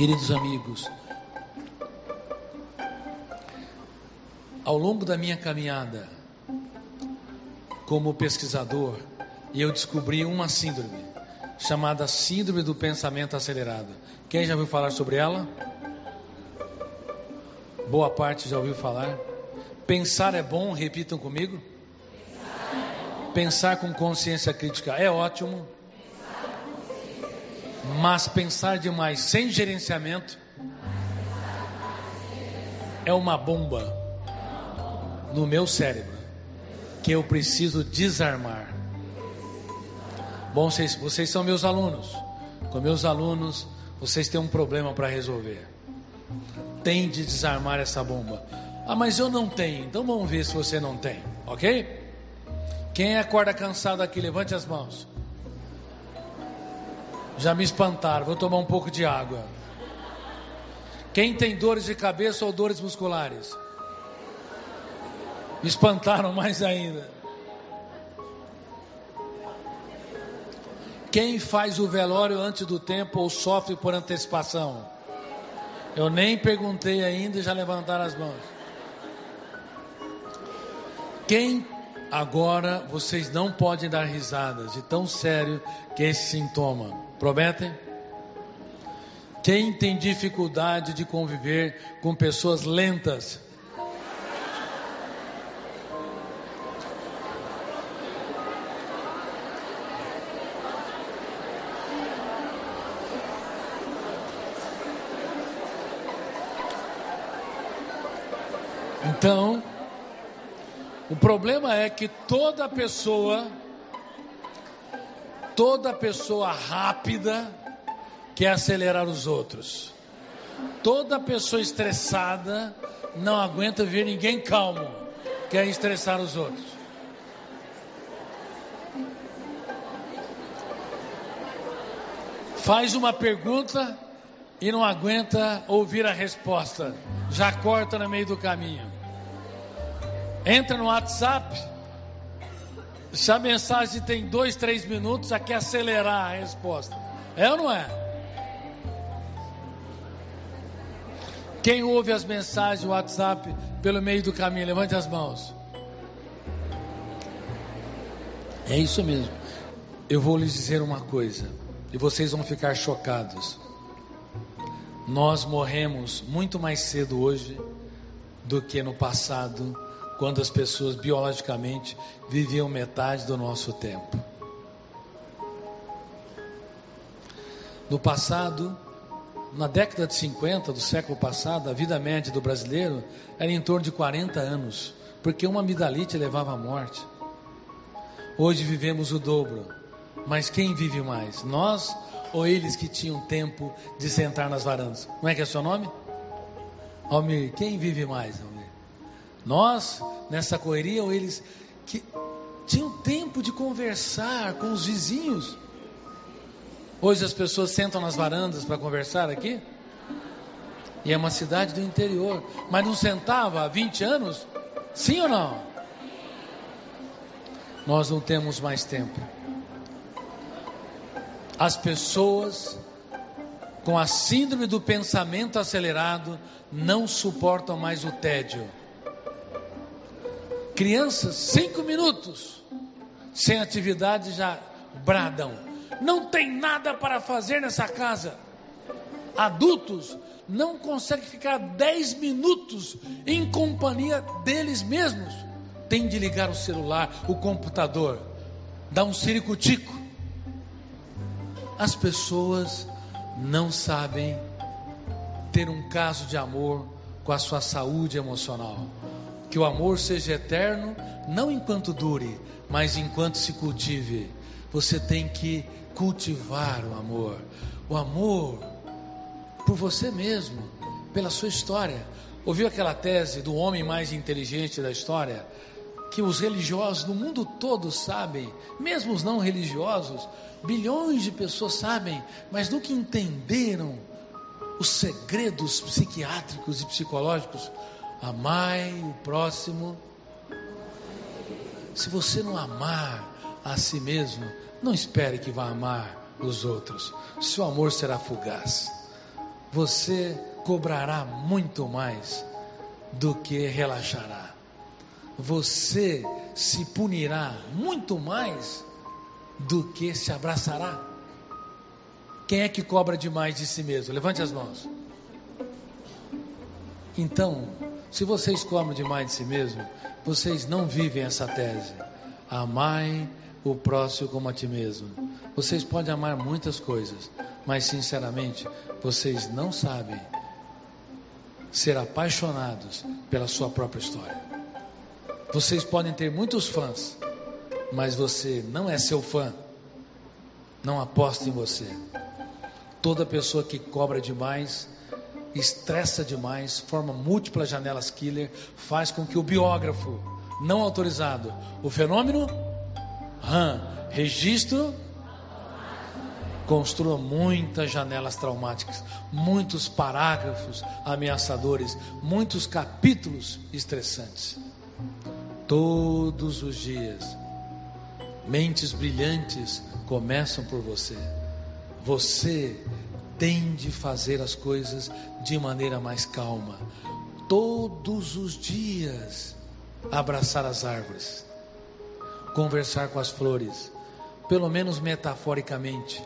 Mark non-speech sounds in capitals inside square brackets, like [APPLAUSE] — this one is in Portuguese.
Queridos amigos, ao longo da minha caminhada como pesquisador, eu descobri uma síndrome chamada Síndrome do Pensamento Acelerado. Quem já ouviu falar sobre ela? Boa parte já ouviu falar. Pensar é bom, repitam comigo. Pensar com consciência crítica é ótimo. Mas pensar demais sem gerenciamento é uma bomba no meu cérebro que eu preciso desarmar. Bom, vocês, vocês são meus alunos. Com meus alunos, vocês têm um problema para resolver. Tem de desarmar essa bomba. Ah, mas eu não tenho. Então vamos ver se você não tem, ok? Quem acorda cansado aqui, levante as mãos. Já me espantaram, vou tomar um pouco de água. Quem tem dores de cabeça ou dores musculares? Me espantaram [LAUGHS] mais ainda. Quem faz o velório antes do tempo ou sofre por antecipação? Eu nem perguntei ainda e já levantaram as mãos. Quem Agora vocês não podem dar risadas de tão sério que é esse sintoma. Prometem? Quem tem dificuldade de conviver com pessoas lentas? Então, o problema é que toda pessoa, toda pessoa rápida quer acelerar os outros. Toda pessoa estressada não aguenta ver ninguém calmo, quer estressar os outros. Faz uma pergunta e não aguenta ouvir a resposta, já corta no meio do caminho. Entra no WhatsApp. Se a mensagem tem dois, três minutos, já quer acelerar a resposta. É ou não é? Quem ouve as mensagens do WhatsApp pelo meio do caminho, levante as mãos. É isso mesmo. Eu vou lhes dizer uma coisa, e vocês vão ficar chocados. Nós morremos muito mais cedo hoje do que no passado quando as pessoas biologicamente viviam metade do nosso tempo. No passado, na década de 50 do século passado, a vida média do brasileiro era em torno de 40 anos, porque uma amidalite levava à morte. Hoje vivemos o dobro, mas quem vive mais? Nós ou eles que tinham tempo de sentar nas varandas? Como é que é seu nome? Almir, quem vive mais? Nós, nessa correria, eles que tinham tempo de conversar com os vizinhos. Hoje as pessoas sentam nas varandas para conversar aqui. E é uma cidade do interior. Mas não sentava há 20 anos? Sim ou não? Nós não temos mais tempo. As pessoas com a síndrome do pensamento acelerado não suportam mais o tédio. Crianças, cinco minutos sem atividade já bradam. Não tem nada para fazer nessa casa. Adultos não conseguem ficar dez minutos em companhia deles mesmos. Tem de ligar o celular, o computador, dar um ciricutico. As pessoas não sabem ter um caso de amor com a sua saúde emocional. Que o amor seja eterno, não enquanto dure, mas enquanto se cultive. Você tem que cultivar o amor. O amor por você mesmo, pela sua história. Ouviu aquela tese do homem mais inteligente da história? Que os religiosos no mundo todo sabem, mesmo os não religiosos, bilhões de pessoas sabem, mas nunca entenderam os segredos psiquiátricos e psicológicos Amai o próximo. Se você não amar a si mesmo, não espere que vá amar os outros. Seu amor será fugaz. você cobrará muito mais do que relaxará. Você se punirá muito mais do que se abraçará. Quem é que cobra demais de si mesmo? Levante as mãos. Então, se vocês cobram demais de si mesmo, vocês não vivem essa tese. Amai o próximo como a ti mesmo. Vocês podem amar muitas coisas, mas sinceramente, vocês não sabem ser apaixonados pela sua própria história. Vocês podem ter muitos fãs, mas você não é seu fã. Não aposta em você. Toda pessoa que cobra demais, estressa demais, forma múltiplas janelas killer, faz com que o biógrafo não autorizado, o fenômeno RAM, registro construa muitas janelas traumáticas, muitos parágrafos ameaçadores, muitos capítulos estressantes. Todos os dias, mentes brilhantes começam por você. Você tem de fazer as coisas de maneira mais calma. Todos os dias, abraçar as árvores, conversar com as flores, pelo menos metaforicamente